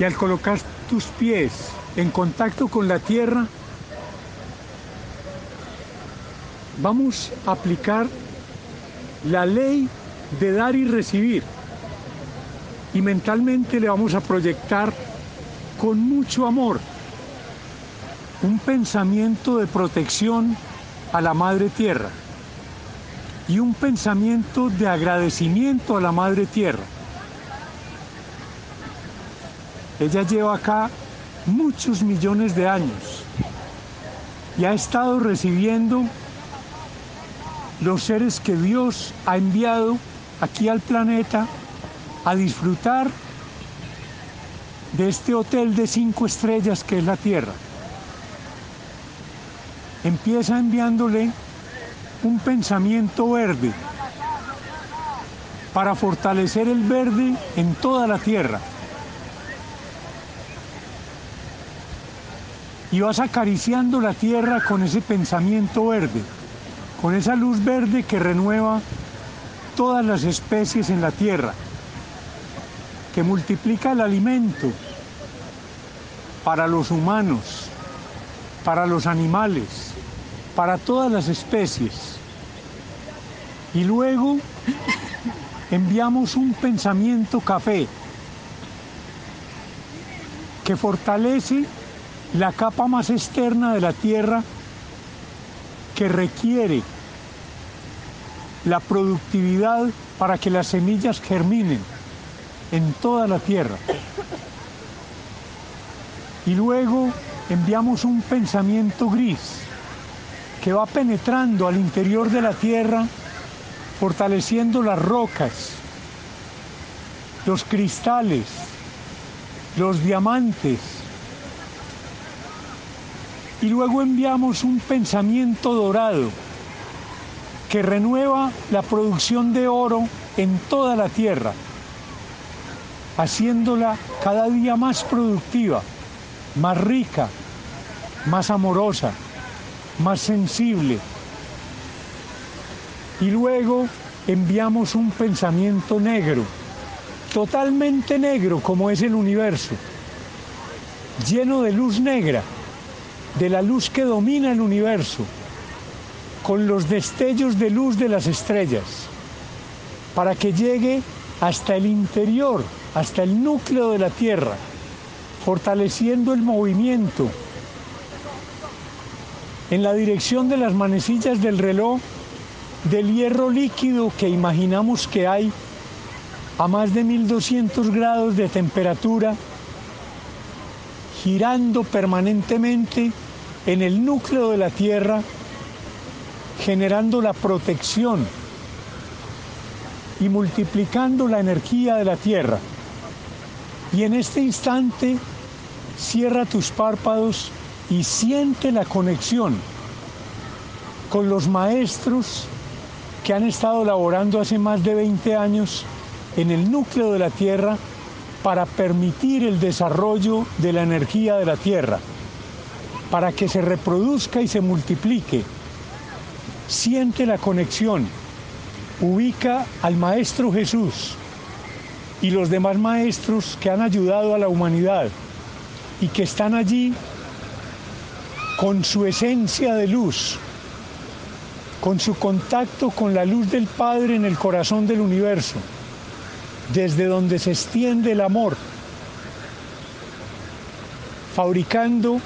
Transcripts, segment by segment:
Y al colocar tus pies en contacto con la tierra, vamos a aplicar la ley de dar y recibir y mentalmente le vamos a proyectar con mucho amor un pensamiento de protección a la Madre Tierra y un pensamiento de agradecimiento a la Madre Tierra. Ella lleva acá muchos millones de años y ha estado recibiendo los seres que Dios ha enviado aquí al planeta a disfrutar de este hotel de cinco estrellas que es la Tierra. Empieza enviándole un pensamiento verde para fortalecer el verde en toda la Tierra. Y vas acariciando la Tierra con ese pensamiento verde, con esa luz verde que renueva todas las especies en la Tierra que multiplica el alimento para los humanos, para los animales, para todas las especies. Y luego enviamos un pensamiento café que fortalece la capa más externa de la tierra que requiere la productividad para que las semillas germinen en toda la tierra. Y luego enviamos un pensamiento gris que va penetrando al interior de la tierra, fortaleciendo las rocas, los cristales, los diamantes. Y luego enviamos un pensamiento dorado que renueva la producción de oro en toda la tierra haciéndola cada día más productiva, más rica, más amorosa, más sensible. Y luego enviamos un pensamiento negro, totalmente negro como es el universo, lleno de luz negra, de la luz que domina el universo, con los destellos de luz de las estrellas, para que llegue hasta el interior hasta el núcleo de la Tierra, fortaleciendo el movimiento en la dirección de las manecillas del reloj del hierro líquido que imaginamos que hay a más de 1200 grados de temperatura, girando permanentemente en el núcleo de la Tierra, generando la protección y multiplicando la energía de la Tierra. Y en este instante cierra tus párpados y siente la conexión con los maestros que han estado laborando hace más de 20 años en el núcleo de la Tierra para permitir el desarrollo de la energía de la Tierra, para que se reproduzca y se multiplique. Siente la conexión, ubica al Maestro Jesús y los demás maestros que han ayudado a la humanidad y que están allí con su esencia de luz, con su contacto con la luz del Padre en el corazón del universo, desde donde se extiende el amor, fabricando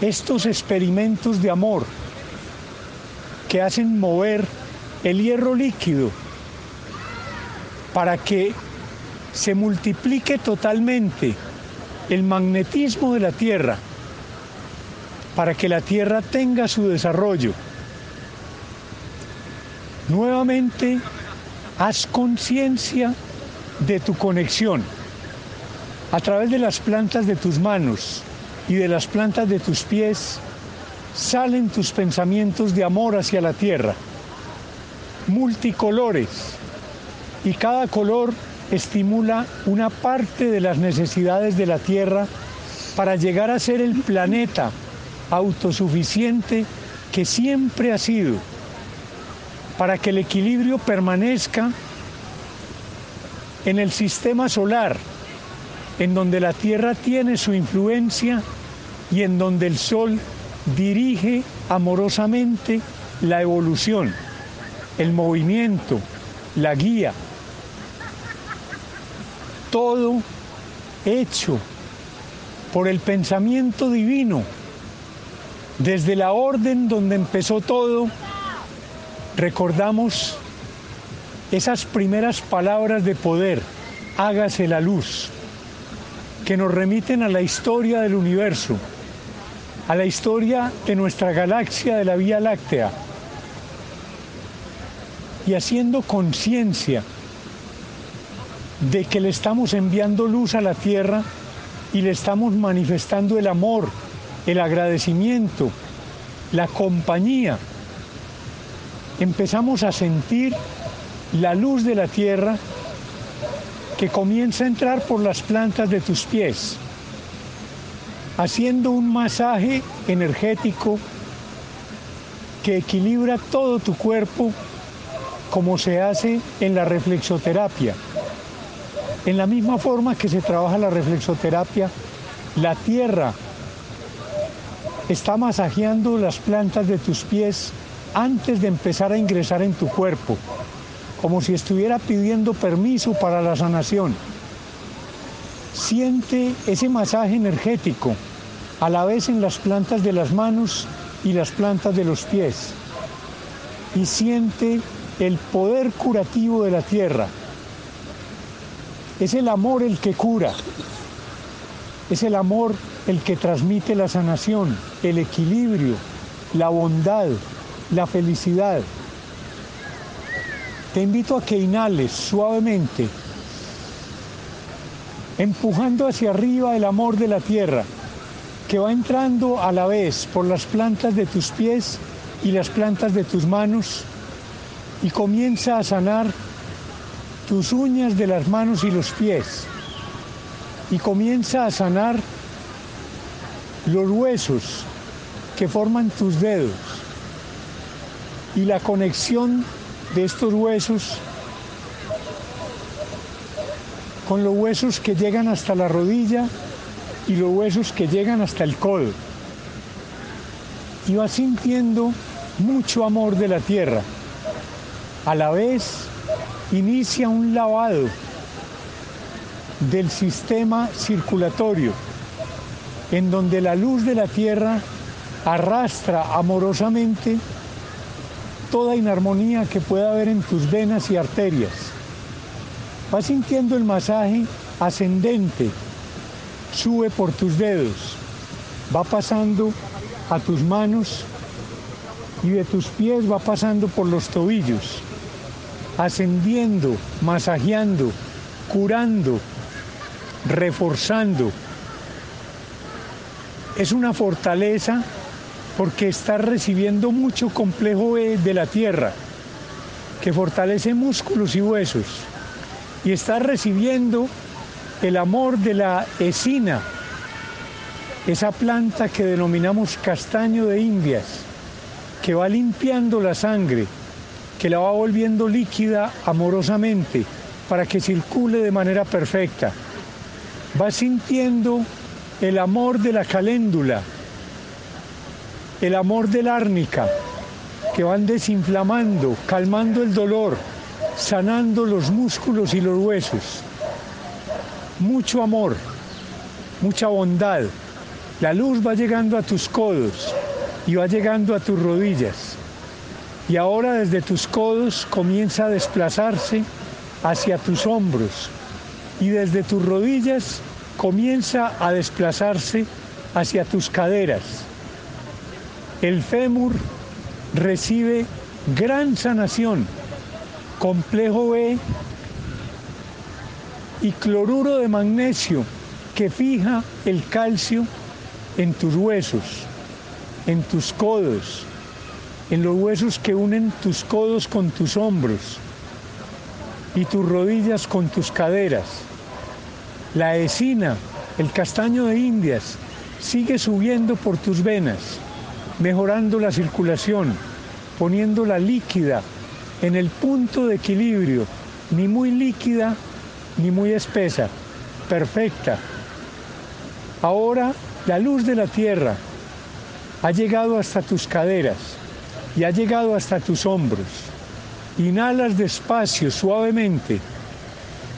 estos experimentos de amor que hacen mover el hierro líquido para que se multiplique totalmente el magnetismo de la Tierra, para que la Tierra tenga su desarrollo. Nuevamente, haz conciencia de tu conexión A través de las plantas de tus manos y de las plantas de tus pies. Salen tus pensamientos de amor hacia la tierra, multicolores, y cada color estimula una parte de las necesidades de la tierra para llegar a ser el planeta autosuficiente que siempre ha sido, para que el equilibrio permanezca en el sistema solar, en donde la Tierra tiene su influencia y en donde el Sol dirige amorosamente la evolución, el movimiento, la guía. Todo hecho por el pensamiento divino, desde la orden donde empezó todo, recordamos esas primeras palabras de poder, hágase la luz, que nos remiten a la historia del universo, a la historia de nuestra galaxia de la Vía Láctea, y haciendo conciencia de que le estamos enviando luz a la Tierra y le estamos manifestando el amor, el agradecimiento, la compañía. Empezamos a sentir la luz de la tierra que comienza a entrar por las plantas de tus pies, haciendo un masaje energético que equilibra todo tu cuerpo como se hace en la reflexoterapia. En la misma forma que se trabaja la reflexoterapia, la tierra está masajeando las plantas de tus pies antes de empezar a ingresar en tu cuerpo, como si estuviera pidiendo permiso para la sanación. Siente ese masaje energético a la vez en las plantas de las manos y las plantas de los pies. Y siente el poder curativo de la tierra es el amor el que cura, es el amor el que transmite la sanación, el equilibrio, la bondad, la felicidad. Te invito a que inhales suavemente, empujando hacia arriba el amor de la tierra, que va entrando a la vez por las plantas de tus pies y las plantas de tus manos y comienza a sanar tus uñas de las manos y los pies y comienza a sanar los huesos que forman tus dedos y la conexión de estos huesos con los huesos que llegan hasta la rodilla y los huesos que llegan hasta el codo. Y vas sintiendo mucho amor de la tierra. A la vez inicia un lavado del sistema circulatorio, en donde la luz de la tierra arrastra amorosamente toda inarmonía que pueda haber en tus venas y arterias. Vas sintiendo el masaje ascendente, sube por tus dedos, va pasando a tus manos y de tus pies va pasando por los tobillos ascendiendo, masajeando, curando, reforzando. Es una fortaleza porque está recibiendo mucho complejo de la tierra, que fortalece músculos y huesos. Y está recibiendo el amor de la esina, esa planta que denominamos castaño de Indias, que va limpiando la sangre, que la va volviendo líquida amorosamente para que circule de manera perfecta. Va sintiendo el amor de la caléndula, el amor del árnica, que van desinflamando, calmando el dolor, sanando los músculos y los huesos. Mucho amor, mucha bondad. La luz va llegando a tus codos y va llegando a tus rodillas y ahora desde tus codos comienza a desplazarse hacia tus hombros y desde tus rodillas comienza a desplazarse hacia tus caderas. El fémur recibe gran sanación, complejo B y cloruro de magnesio que fija el calcio en tus huesos, en tus codos, en los huesos que unen tus codos con tus hombros y tus rodillas con tus caderas. La escina, el castaño de Indias, sigue subiendo por tus venas, mejorando la circulación, poniéndola líquida en el punto de equilibrio, ni muy líquida ni muy espesa, perfecta. Ahora la luz de la tierra ha llegado hasta tus caderas y ha llegado hasta tus hombros. Inhalas despacio, suavemente,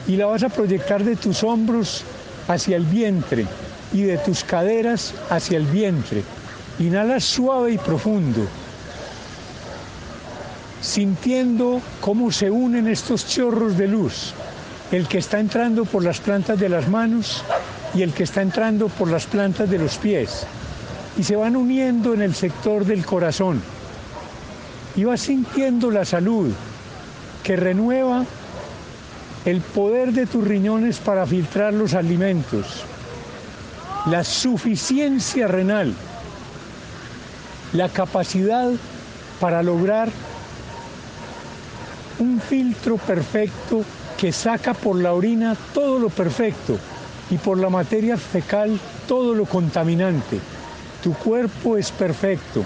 y la vas a proyectar de tus hombros hacia el vientre y de tus caderas hacia el vientre. Inhalas suave y profundo, sintiendo cómo se unen estos chorros de luz, el que está entrando por las plantas de las manos y el que está entrando por las plantas de los pies, y se van uniendo en el sector del corazón. Y vas sintiendo la salud que renueva el poder de tus riñones para filtrar los alimentos, la suficiencia renal, la capacidad para lograr un filtro perfecto que saca por la orina todo lo perfecto y por la materia fecal todo lo contaminante. Tu cuerpo es perfecto,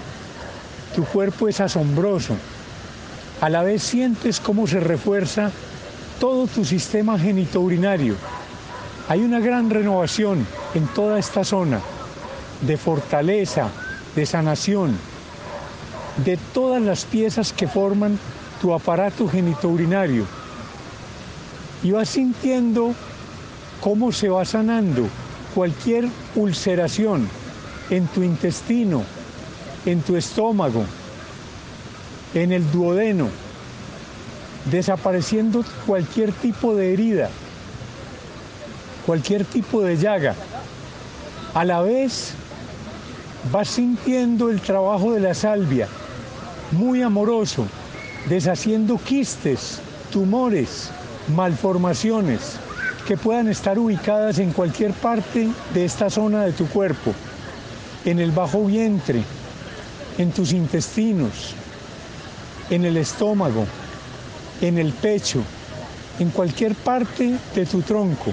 tu cuerpo es asombroso. A la vez sientes cómo se refuerza todo tu sistema genitourinario. Hay una gran renovación en toda esta zona de fortaleza, de sanación, de todas las piezas que forman tu aparato genitourinario. Y vas sintiendo cómo se va sanando cualquier ulceración en tu intestino, en tu estómago, en el duodeno, desapareciendo cualquier tipo de herida, cualquier tipo de llaga. A la vez vas sintiendo el trabajo de la salvia, muy amoroso, deshaciendo quistes, tumores, malformaciones que puedan estar ubicadas en cualquier parte de esta zona de tu cuerpo, en el bajo vientre, en tus intestinos, en el estómago, en el pecho, en cualquier parte de tu tronco.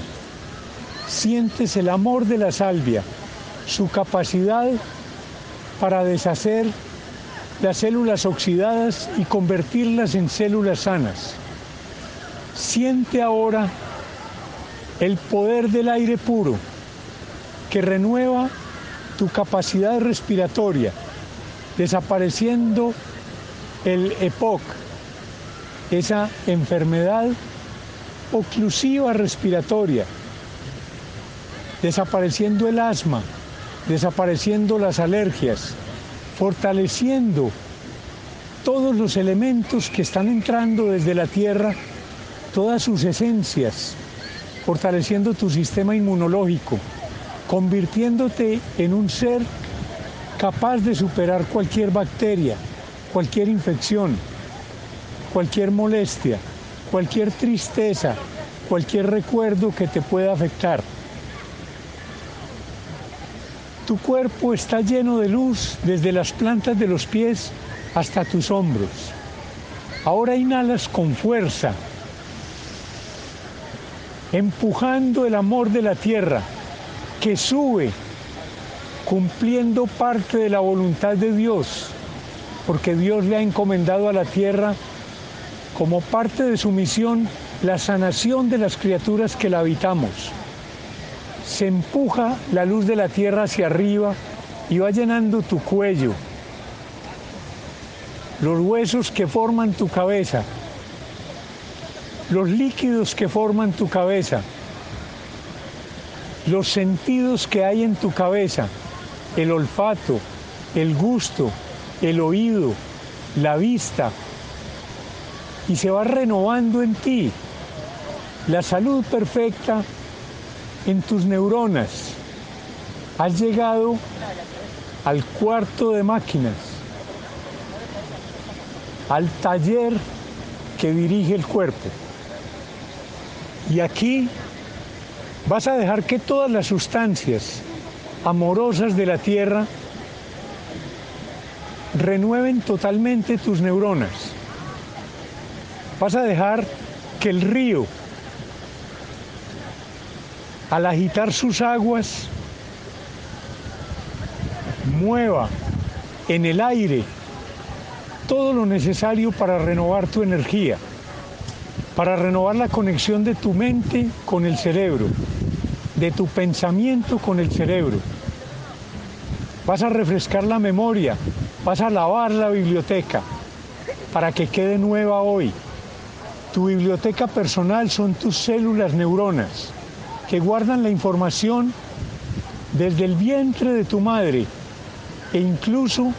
Sientes el amor de la salvia, su capacidad para deshacer las células oxidadas y convertirlas en células sanas. Siente ahora el poder del aire puro que renueva tu capacidad respiratoria, desapareciendo el EPOC, esa enfermedad oclusiva respiratoria, desapareciendo el asma, desapareciendo las alergias, fortaleciendo todos los elementos que están entrando desde la tierra, todas sus esencias, fortaleciendo tu sistema inmunológico, convirtiéndote en un ser capaz de superar cualquier bacteria, cualquier infección, cualquier molestia, cualquier tristeza, cualquier recuerdo que te pueda afectar. Tu cuerpo está lleno de luz desde las plantas de los pies hasta tus hombros. Ahora inhalas con fuerza, empujando el amor de la tierra que sube, cumpliendo parte de la voluntad de Dios, porque Dios le ha encomendado a la tierra como parte de su misión la sanación de las criaturas que la habitamos se empuja la luz de la tierra hacia arriba y va llenando tu cuello, los huesos que forman tu cabeza, los líquidos que forman tu cabeza, los sentidos que hay en tu cabeza, el olfato, el gusto, el oído, la vista, y se va renovando en ti. La salud perfecta en tus neuronas. Has llegado al cuarto de máquinas, al taller que dirige el cuerpo. Y aquí Vas a dejar que todas las sustancias amorosas de la tierra renueven totalmente tus neuronas. Vas a dejar que el río, al agitar sus aguas, mueva en el aire todo lo necesario para renovar tu energía, para renovar la conexión de tu mente con el cerebro, de tu pensamiento con el cerebro. Vas a refrescar la memoria, vas a lavar la biblioteca para que quede nueva hoy. Tu biblioteca personal son tus células neuronas que guardan la información desde el vientre de tu madre e incluso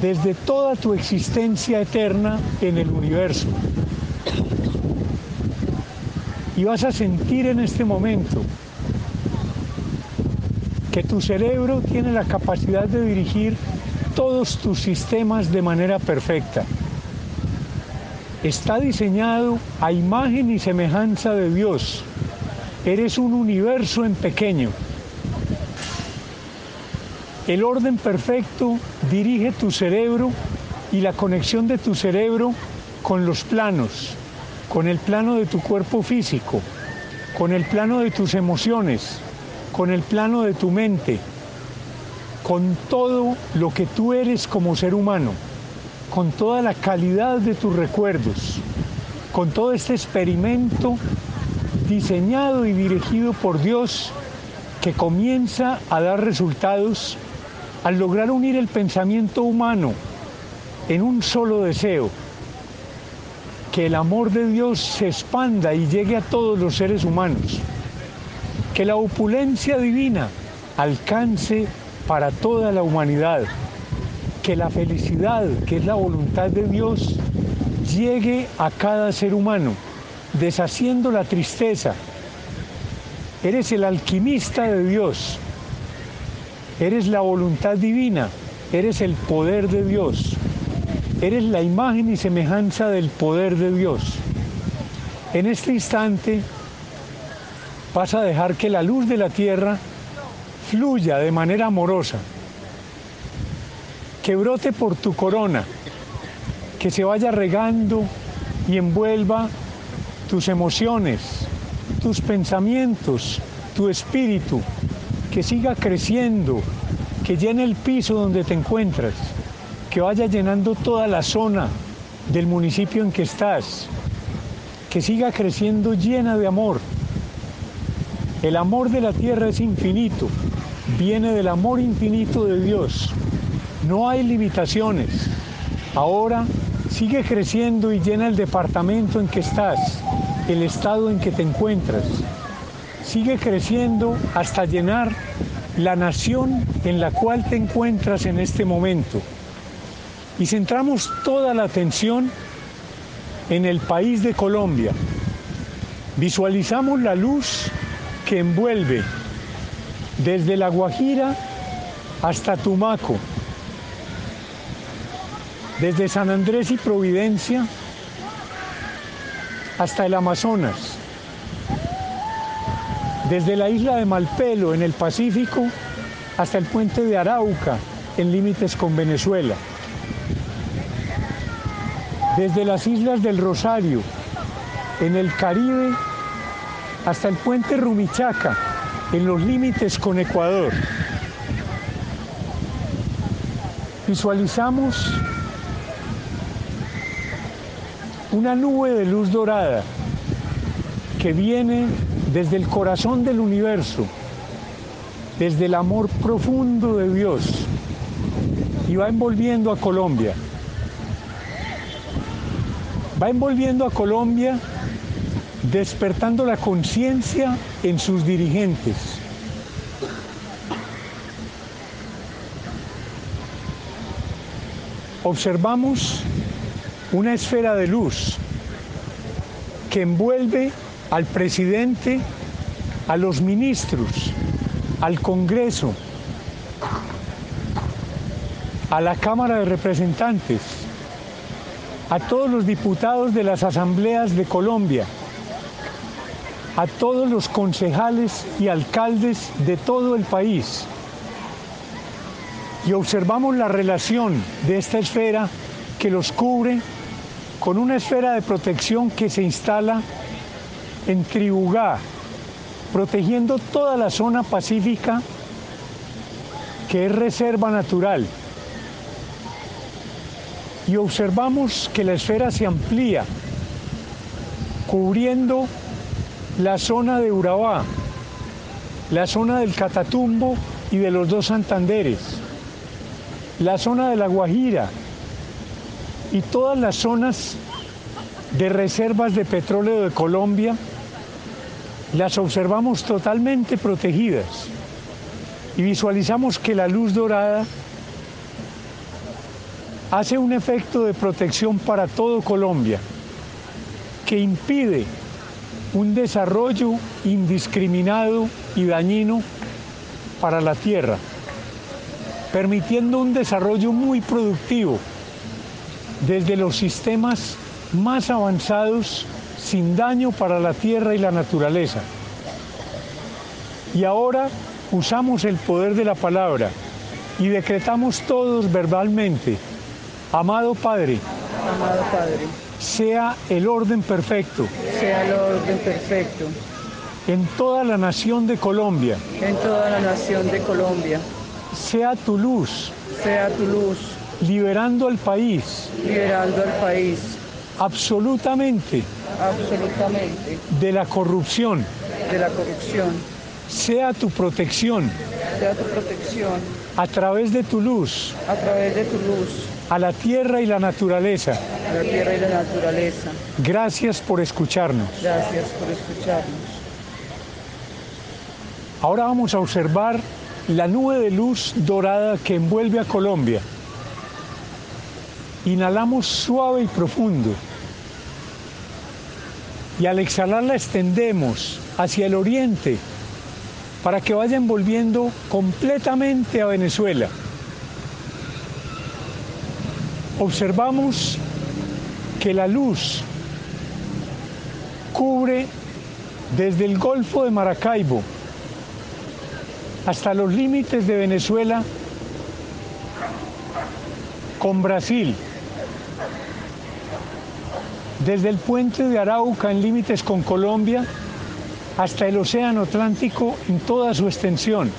desde toda tu existencia eterna en el universo. Y vas a sentir en este momento que tu cerebro tiene la capacidad de dirigir todos tus sistemas de manera perfecta. Está diseñado a imagen y semejanza de Dios. Eres un universo en pequeño. El orden perfecto dirige tu cerebro y la conexión de tu cerebro con los planos, con el plano de tu cuerpo físico, con el plano de tus emociones, con el plano de tu mente, con todo lo que tú eres como ser humano, con toda la calidad de tus recuerdos, con todo este experimento diseñado y dirigido por Dios que comienza a dar resultados al lograr unir el pensamiento humano en un solo deseo, que el amor de Dios se expanda y llegue a todos los seres humanos que la opulencia divina alcance para toda la humanidad, que la felicidad, que es la voluntad de Dios, llegue a cada ser humano, deshaciendo la tristeza. Eres el alquimista de Dios, eres la voluntad divina, eres el poder de Dios, eres la imagen y semejanza del poder de Dios. En este instante, vas a dejar que la luz de la tierra fluya de manera amorosa, que brote por tu corona, que se vaya regando y envuelva tus emociones, tus pensamientos, tu espíritu, que siga creciendo, que llene el piso donde te encuentras, que vaya llenando toda la zona del municipio en que estás, que siga creciendo llena de amor, el amor de la tierra es infinito, viene del amor infinito de Dios. No hay limitaciones. Ahora sigue creciendo y llena el departamento en que estás, el estado en que te encuentras. Sigue creciendo hasta llenar la nación en la cual te encuentras en este momento. Y centramos toda la atención en el país de Colombia. Visualizamos la luz que envuelve desde La Guajira hasta Tumaco, desde San Andrés y Providencia hasta el Amazonas, desde la isla de Malpelo en el Pacífico hasta el puente de Arauca en límites con Venezuela, desde las islas del Rosario en el Caribe hasta el puente Rumichaca, en los límites con Ecuador. Visualizamos una nube de luz dorada que viene desde el corazón del universo, desde el amor profundo de Dios y va envolviendo a Colombia. Va envolviendo a Colombia despertando la conciencia en sus dirigentes. Observamos una esfera de luz que envuelve al presidente, a los ministros, al Congreso, a la Cámara de Representantes, a todos los diputados de las asambleas de Colombia, a todos los concejales y alcaldes de todo el país. Y observamos la relación de esta esfera que los cubre con una esfera de protección que se instala en Tribugá, protegiendo toda la zona pacífica que es reserva natural. Y observamos que la esfera se amplía, cubriendo la zona de Urabá, la zona del Catatumbo y de los dos Santanderes, la zona de La Guajira y todas las zonas de reservas de petróleo de Colombia, las observamos totalmente protegidas. Y visualizamos que la luz dorada hace un efecto de protección para todo Colombia, que impide un desarrollo indiscriminado y dañino para la tierra, permitiendo un desarrollo muy productivo desde los sistemas más avanzados sin daño para la tierra y la naturaleza. Y ahora usamos el poder de la palabra y decretamos todos verbalmente, amado Padre, amado Padre, sea el orden perfecto sea el orden perfecto en toda la nación de Colombia, en toda la nación de Colombia, sea tu luz sea tu luz liberando al país liberando al país absolutamente absolutamente de la corrupción, de la corrupción, sea tu protección sea tu protección a través de tu luz a través de tu luz a la tierra y la naturaleza. a la tierra y la naturaleza. Gracias por escucharnos. Gracias por escucharnos. Ahora vamos a observar la nube de luz dorada que envuelve a Colombia. Inhalamos suave y profundo. Y al exhalar la extendemos hacia el oriente para que vaya envolviendo completamente a Venezuela. Observamos que la luz cubre desde el Golfo de Maracaibo hasta los límites de Venezuela con Brasil, desde el puente de Arauca en límites con Colombia hasta el Océano Atlántico en toda su extensión.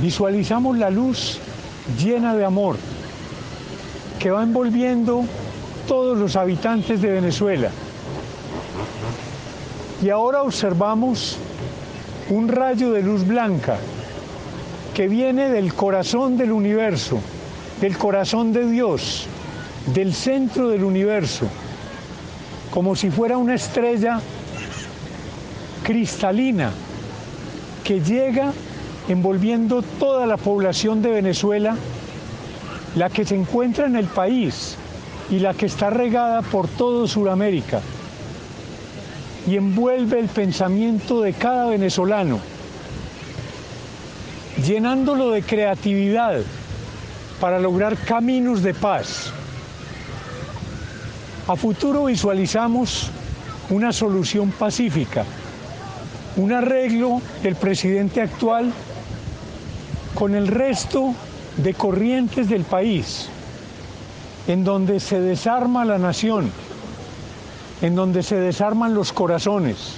Visualizamos la luz llena de amor que va envolviendo todos los habitantes de Venezuela. Y ahora observamos un rayo de luz blanca que viene del corazón del universo, del corazón de Dios, del centro del universo, como si fuera una estrella cristalina que llega envolviendo toda la población de Venezuela, la que se encuentra en el país y la que está regada por todo Sudamérica y envuelve el pensamiento de cada venezolano, llenándolo de creatividad para lograr caminos de paz. A futuro visualizamos una solución pacífica, un arreglo del presidente actual con el resto de corrientes del país, en donde se desarma la nación, en donde se desarman los corazones,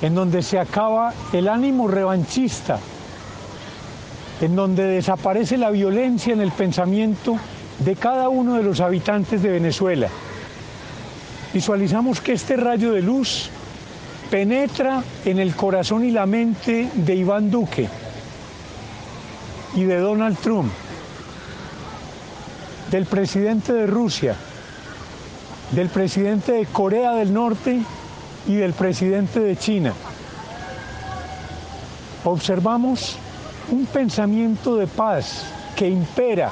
en donde se acaba el ánimo revanchista, en donde desaparece la violencia en el pensamiento de cada uno de los habitantes de Venezuela. Visualizamos que este rayo de luz penetra en el corazón y la mente de Iván Duque y de Donald Trump, del presidente de Rusia, del presidente de Corea del Norte y del presidente de China. Observamos un pensamiento de paz que impera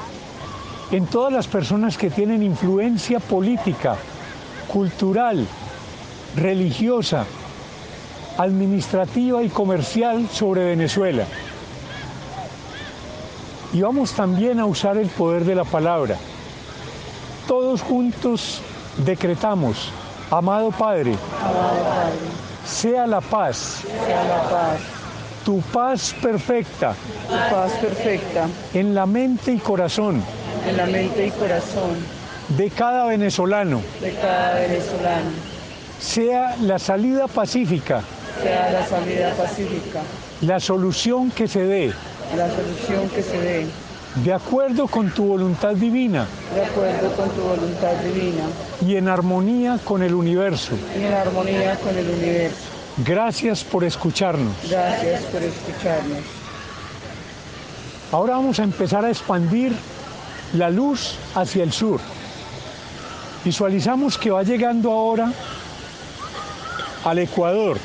en todas las personas que tienen influencia política, cultural, religiosa, administrativa y comercial sobre Venezuela. Y vamos también a usar el poder de la palabra. Todos juntos decretamos, amado Padre, Amado Padre, sea la paz, sea la paz, tu paz perfecta. Tu paz perfecta. En la mente y corazón. En la mente y corazón. De cada venezolano, de cada venezolano, sea la salida pacífica, sea la salida pacífica, la solución que se dé, la solución que se dé, de acuerdo con tu voluntad divina. De acuerdo con tu voluntad divina. Y en armonía con el universo. y en armonía con el universo. Gracias por escucharnos. Gracias por escucharnos. Ahora vamos a empezar a expandir la luz hacia el sur. Visualizamos que va llegando ahora al Ecuador,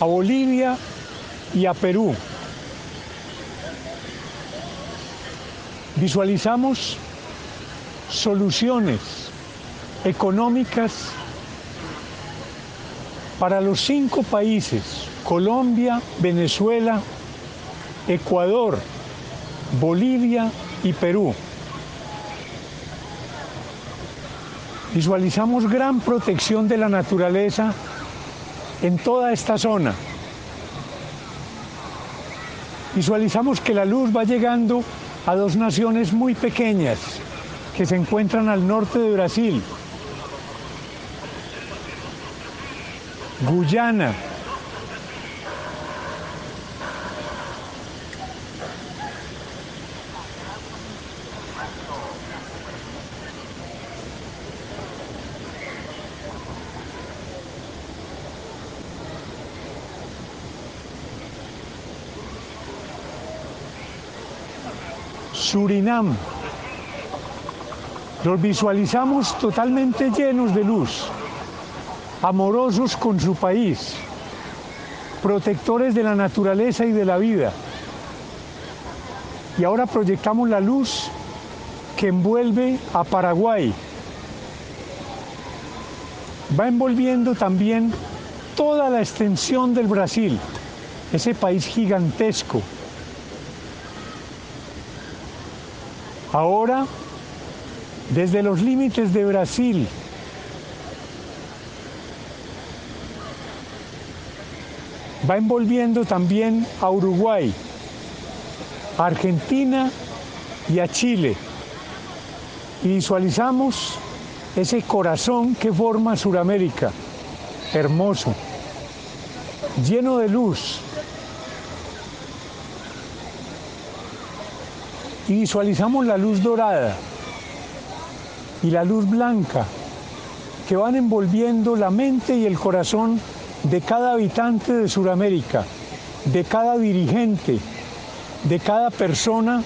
a Bolivia y a Perú. Visualizamos soluciones económicas para los cinco países, Colombia, Venezuela, Ecuador, Bolivia y Perú. Visualizamos gran protección de la naturaleza en toda esta zona. Visualizamos que la luz va llegando a dos naciones muy pequeñas que se encuentran al norte de Brasil. Guyana, Surinam. Los visualizamos totalmente llenos de luz, amorosos con su país, protectores de la naturaleza y de la vida. Y ahora proyectamos la luz que envuelve a Paraguay. Va envolviendo también toda la extensión del Brasil, ese país gigantesco. Ahora, desde los límites de Brasil, va envolviendo también a Uruguay, a Argentina y a Chile. Y visualizamos ese corazón que forma Suramérica, hermoso, lleno de luz, y visualizamos la luz dorada y la luz blanca que van envolviendo la mente y el corazón de cada habitante de Sudamérica, de cada dirigente, de cada persona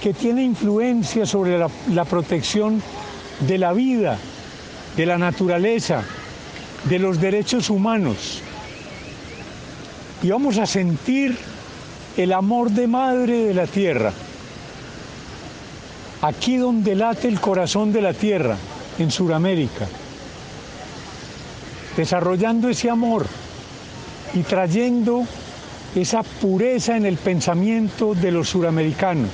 que tiene influencia sobre la, protección de la vida, de la naturaleza, de los derechos humanos. Y vamos a sentir el amor de madre de la tierra aquí donde late el corazón de la tierra, en Sudamérica, desarrollando ese amor y trayendo esa pureza en el pensamiento de los suramericanos.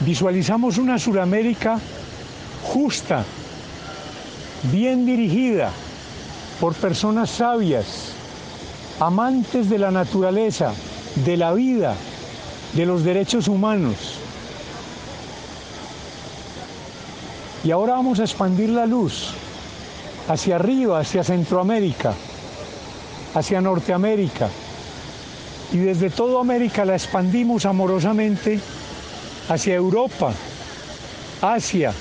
Visualizamos una Suramérica justa, bien dirigida, por personas sabias, amantes de la naturaleza, de la vida, de los derechos humanos. Y ahora vamos a expandir la luz hacia arriba, hacia Centroamérica, hacia Norteamérica. Y desde toda América la expandimos amorosamente hacia Europa, Asia,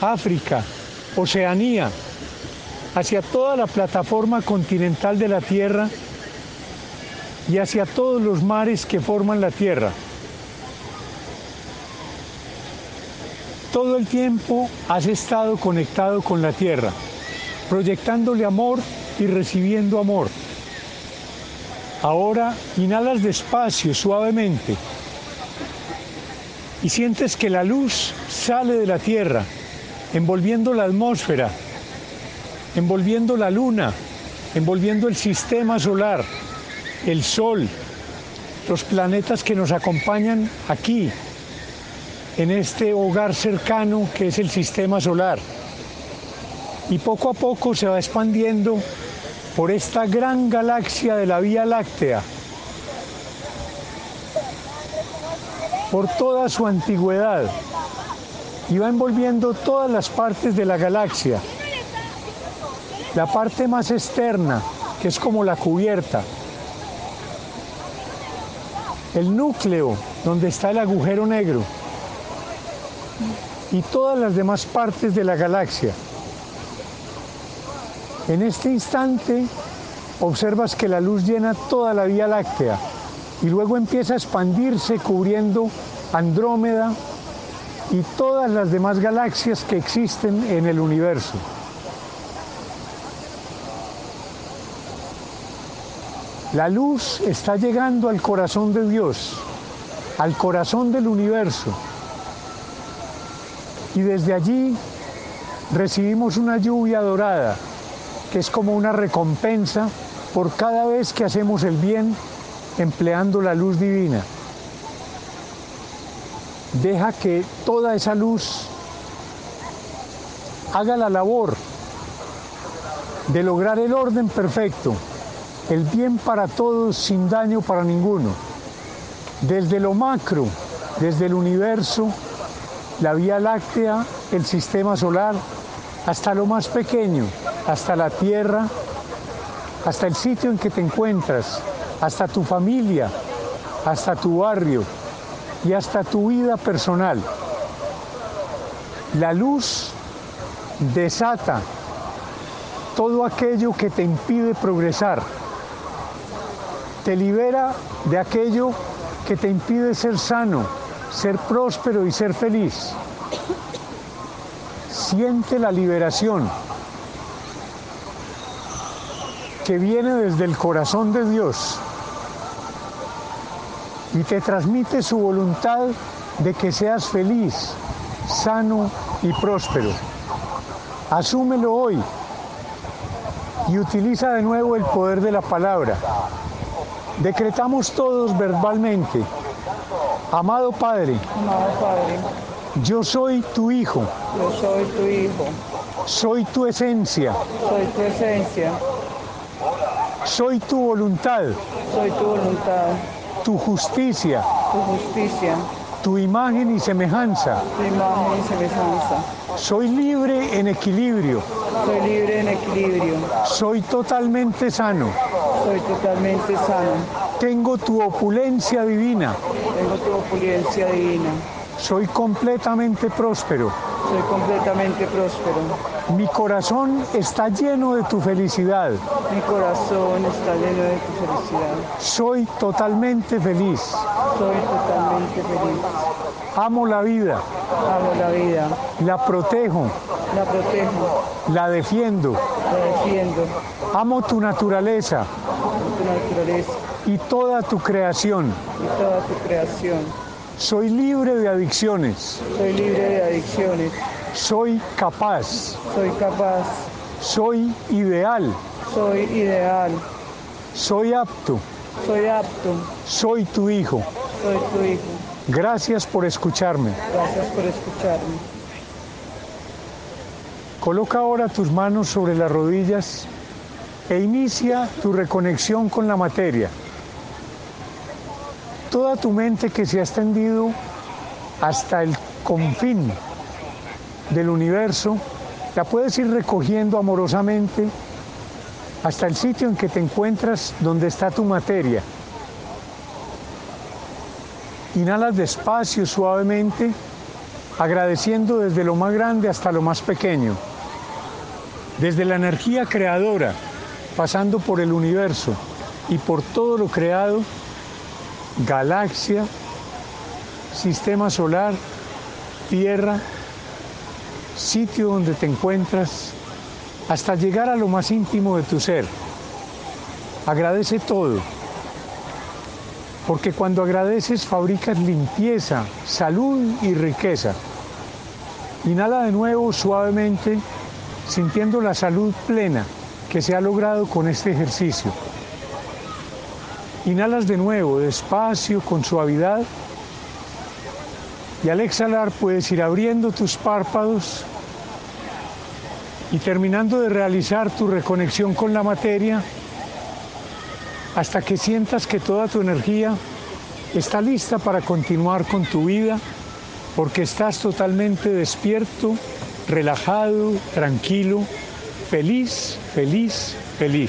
África, Oceanía, hacia toda la plataforma continental de la Tierra y hacia todos los mares que forman la Tierra. Todo el tiempo has estado conectado con la Tierra, proyectándole amor y recibiendo amor. Ahora inhalas despacio, suavemente, y sientes que la luz sale de la Tierra, envolviendo la atmósfera, envolviendo la luna, envolviendo el sistema solar, el Sol, los planetas que nos acompañan aquí, en este hogar cercano que es el sistema solar. Y poco a poco se va expandiendo por esta gran galaxia de la Vía Láctea, por toda su antigüedad, y va envolviendo todas las partes de la galaxia. La parte más externa, que es como la cubierta, el núcleo, donde está el agujero negro, y todas las demás partes de la galaxia. En este instante observas que la luz llena toda la Vía Láctea y luego empieza a expandirse cubriendo Andrómeda y todas las demás galaxias que existen en el universo. La luz está llegando al corazón de Dios, al corazón del universo. Y desde allí recibimos una lluvia dorada, que es como una recompensa por cada vez que hacemos el bien empleando la luz divina. Deja que toda esa luz haga la labor de lograr el orden perfecto el bien para todos sin daño para ninguno. Desde lo macro, desde el universo, la Vía Láctea, el sistema solar, hasta lo más pequeño, hasta la Tierra, hasta el sitio en que te encuentras, hasta tu familia, hasta tu barrio y hasta tu vida personal. La luz desata todo aquello que te impide progresar te libera de aquello que te impide ser sano, ser próspero y ser feliz. Siente la liberación que viene desde el corazón de Dios y te transmite su voluntad de que seas feliz, sano y próspero. Asúmelo hoy y utiliza de nuevo el poder de la palabra. Decretamos todos verbalmente, amado Padre, Amado Padre, yo soy tu Hijo, yo soy tu Hijo, soy tu esencia, soy tu esencia, soy tu voluntad, soy tu voluntad, tu justicia, tu justicia, tu imagen y semejanza. imagen y semejanza. Soy libre en equilibrio, Soy libre en equilibrio, soy totalmente sano, soy totalmente sano, tengo tu opulencia divina, tengo tu opulencia divina, soy completamente próspero, soy completamente próspero. mi corazón está lleno de tu felicidad, Mi corazón está lleno de tu felicidad. soy totalmente feliz, Soy totalmente feliz. amo la vida, Amo la vida, la protejo, la protejo, la defiendo, la defiendo, amo tu naturaleza tu naturaleza y toda tu creación. y toda tu creación. Soy libre de adicciones, Soy libre de adicciones, soy capaz, soy capaz, soy ideal, soy ideal, soy apto, soy apto, soy tu hijo. soy tu hijo. Gracias por escucharme. Gracias por escucharme. Coloca ahora tus manos sobre las rodillas e inicia tu reconexión con la materia. Toda tu mente que se ha extendido hasta el confín del universo, la puedes ir recogiendo amorosamente hasta el sitio en que te encuentras donde está tu materia. Inhalas despacio, suavemente, agradeciendo desde lo más grande hasta lo más pequeño, desde la energía creadora, pasando por el universo y por todo lo creado, galaxia, sistema solar, tierra, sitio donde te encuentras, hasta llegar a lo más íntimo de tu ser. Agradece todo, porque cuando agradeces fabricas limpieza, salud y riqueza. Inhala de nuevo suavemente, sintiendo la salud plena que se ha logrado con este ejercicio. Inhalas de nuevo, despacio, con suavidad. Y al exhalar puedes ir abriendo tus párpados y terminando de realizar tu reconexión con la materia hasta que sientas que toda tu energía está lista para continuar con tu vida porque estás totalmente despierto, relajado, tranquilo, feliz, feliz, feliz.